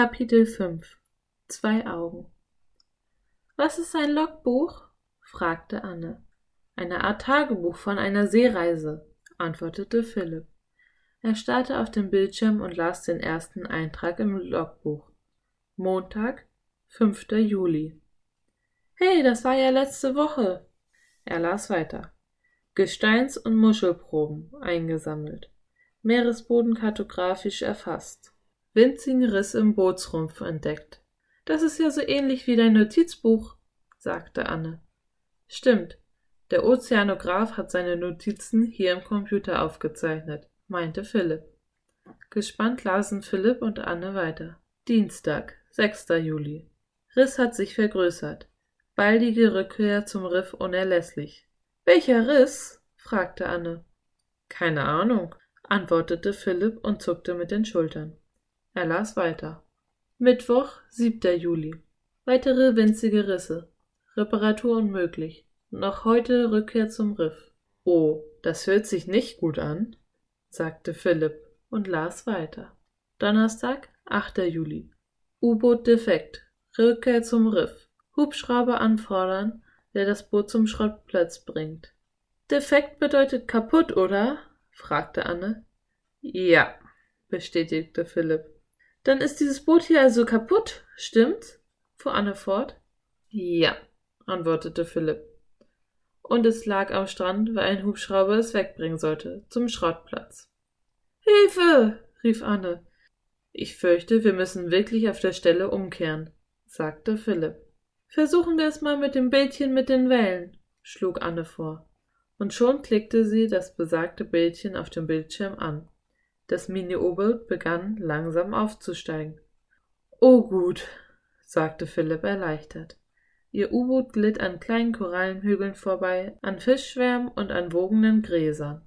Kapitel 5 Zwei Augen Was ist ein Logbuch? fragte Anne. Eine Art Tagebuch von einer Seereise, antwortete Philipp. Er starrte auf den Bildschirm und las den ersten Eintrag im Logbuch. Montag, 5. Juli. Hey, das war ja letzte Woche. Er las weiter. Gesteins- und Muschelproben eingesammelt. Meeresboden kartografisch erfasst. Winzigen Riss im Bootsrumpf entdeckt. Das ist ja so ähnlich wie dein Notizbuch, sagte Anne. Stimmt. Der Ozeanograph hat seine Notizen hier im Computer aufgezeichnet, meinte Philipp. Gespannt lasen Philipp und Anne weiter. Dienstag, 6. Juli. Riss hat sich vergrößert. Baldige Rückkehr zum Riff unerlässlich. Welcher Riss? fragte Anne. Keine Ahnung, antwortete Philipp und zuckte mit den Schultern. Er las weiter. Mittwoch, 7. Juli. Weitere winzige Risse. Reparatur unmöglich. Noch heute Rückkehr zum Riff. Oh, das hört sich nicht gut an, sagte Philipp und las weiter. Donnerstag, 8. Juli. U-Boot defekt. Rückkehr zum Riff. Hubschrauber anfordern, der das Boot zum Schrottplatz bringt. Defekt bedeutet kaputt, oder? fragte Anne. Ja, bestätigte Philipp. Dann ist dieses Boot hier also kaputt, stimmt's? fuhr Anne fort. Ja, antwortete Philipp. Und es lag am Strand, weil ein Hubschrauber es wegbringen sollte, zum Schrottplatz. Hilfe! rief Anne. Ich fürchte, wir müssen wirklich auf der Stelle umkehren, sagte Philipp. Versuchen wir es mal mit dem Bildchen mit den Wellen, schlug Anne vor. Und schon klickte sie das besagte Bildchen auf dem Bildschirm an. Das Mini-U-Boot begann langsam aufzusteigen. Oh gut, sagte Philipp erleichtert. Ihr U-Boot glitt an kleinen Korallenhügeln vorbei, an Fischschwärmen und an wogenden Gräsern.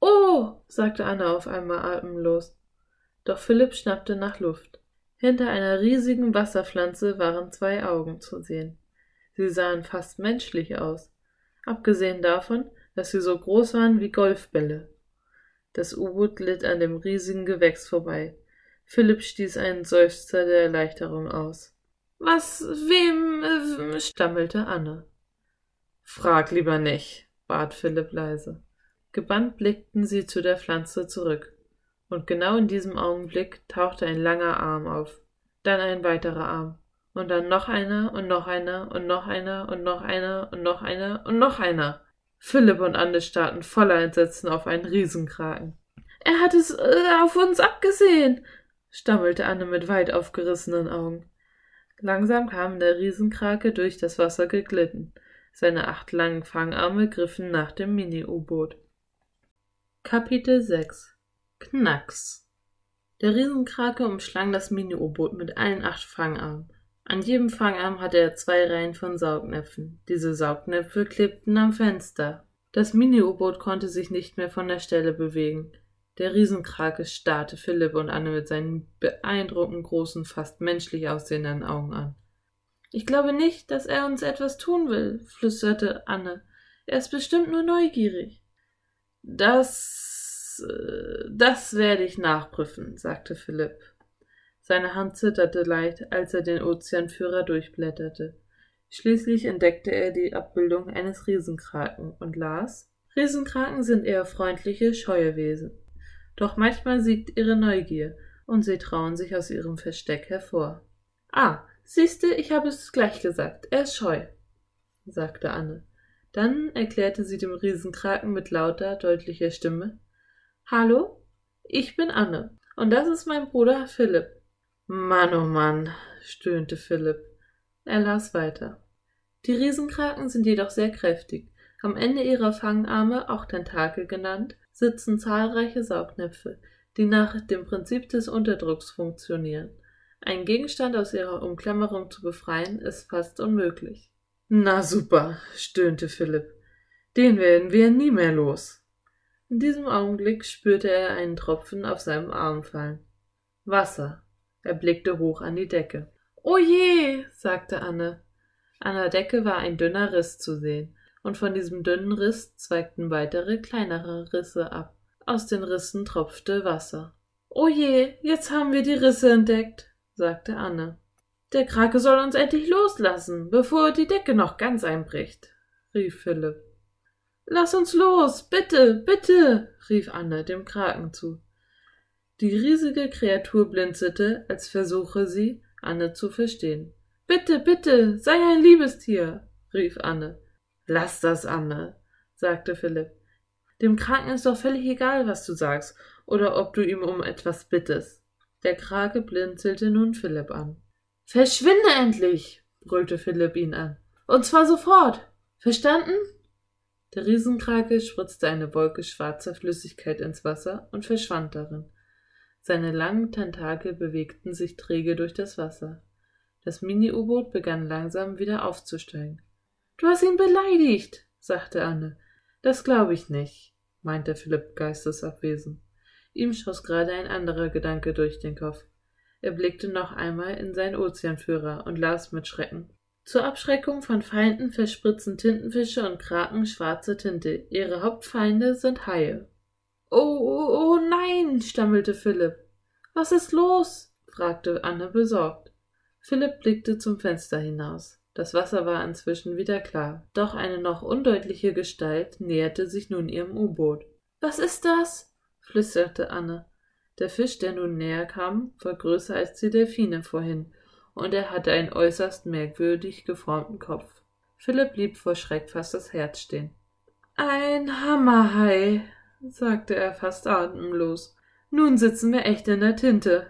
Oh, sagte Anne auf einmal atemlos. Doch Philipp schnappte nach Luft. Hinter einer riesigen Wasserpflanze waren zwei Augen zu sehen. Sie sahen fast menschlich aus, abgesehen davon, dass sie so groß waren wie Golfbälle. Das U-Boot glitt an dem riesigen Gewächs vorbei. Philipp stieß einen Seufzer der Erleichterung aus. Was, wem, äh, stammelte Anne. Frag lieber nicht, bat Philipp leise. Gebannt blickten sie zu der Pflanze zurück und genau in diesem Augenblick tauchte ein langer Arm auf, dann ein weiterer Arm, und dann noch einer und noch einer und noch einer und noch einer und noch einer und noch einer. Philipp und Anne starrten voller Entsetzen auf einen Riesenkraken. Er hat es äh, auf uns abgesehen, stammelte Anne mit weit aufgerissenen Augen. Langsam kam der Riesenkrake durch das Wasser geglitten. Seine acht langen Fangarme griffen nach dem Mini-U-Boot. Kapitel 6 Knacks. Der Riesenkrake umschlang das Mini-U-Boot mit allen acht Fangarmen. An jedem Fangarm hatte er zwei Reihen von Saugnäpfen. Diese Saugnäpfe klebten am Fenster. Das Mini-U-Boot konnte sich nicht mehr von der Stelle bewegen. Der Riesenkrake starrte Philipp und Anne mit seinen beeindruckend großen, fast menschlich aussehenden Augen an. Ich glaube nicht, dass er uns etwas tun will, flüsterte Anne. Er ist bestimmt nur neugierig. Das äh, das werde ich nachprüfen, sagte Philipp. Seine Hand zitterte leicht, als er den Ozeanführer durchblätterte. Schließlich entdeckte er die Abbildung eines Riesenkraken und las Riesenkraken sind eher freundliche, scheue Wesen. Doch manchmal siegt ihre Neugier, und sie trauen sich aus ihrem Versteck hervor. Ah, siehste, ich habe es gleich gesagt, er ist scheu, sagte Anne. Dann erklärte sie dem Riesenkraken mit lauter, deutlicher Stimme Hallo, ich bin Anne und das ist mein Bruder Philipp. Mann, oh Mann, stöhnte Philipp. Er las weiter. Die Riesenkraken sind jedoch sehr kräftig. Am Ende ihrer Fangarme, auch Tentakel genannt, sitzen zahlreiche Saugnäpfe, die nach dem Prinzip des Unterdrucks funktionieren. Einen Gegenstand aus ihrer Umklammerung zu befreien, ist fast unmöglich. Na super, stöhnte Philipp. Den werden wir nie mehr los. In diesem Augenblick spürte er einen Tropfen auf seinem Arm fallen. Wasser. Er blickte hoch an die Decke. O je, sagte Anne. An der Decke war ein dünner Riss zu sehen, und von diesem dünnen Riss zweigten weitere kleinere Risse ab. Aus den Rissen tropfte Wasser. O je, jetzt haben wir die Risse entdeckt, sagte Anne. Der Krake soll uns endlich loslassen, bevor die Decke noch ganz einbricht, rief Philipp. Lass uns los, bitte, bitte, rief Anne dem Kraken zu. Die riesige Kreatur blinzelte, als versuche sie, Anne zu verstehen. Bitte, bitte, sei ein Liebestier, rief Anne. Lass das, Anne, sagte Philipp. Dem Kranken ist doch völlig egal, was du sagst, oder ob du ihm um etwas bittest. Der Krake blinzelte nun Philipp an. Verschwinde endlich, brüllte Philipp ihn an. Und zwar sofort. Verstanden? Der Riesenkrake spritzte eine Wolke schwarzer Flüssigkeit ins Wasser und verschwand darin. Seine langen Tentakel bewegten sich träge durch das Wasser. Das Mini-U-Boot begann langsam wieder aufzusteigen. Du hast ihn beleidigt, sagte Anne. Das glaube ich nicht, meinte Philipp geistesabwesend. Ihm schoss gerade ein anderer Gedanke durch den Kopf. Er blickte noch einmal in seinen Ozeanführer und las mit Schrecken. Zur Abschreckung von Feinden verspritzen Tintenfische und Kraken schwarze Tinte. Ihre Hauptfeinde sind Haie. Oh, oh, oh nein, stammelte Philipp. Was ist los? fragte Anne besorgt. Philipp blickte zum Fenster hinaus. Das Wasser war inzwischen wieder klar, doch eine noch undeutliche Gestalt näherte sich nun ihrem U-Boot. Was ist das? flüsterte Anne. Der Fisch, der nun näher kam, war größer als die Delfine vorhin, und er hatte einen äußerst merkwürdig geformten Kopf. Philipp blieb vor Schreck fast das Herz stehen. Ein Hammerhai, sagte er fast atemlos. Nun sitzen wir echt in der Tinte.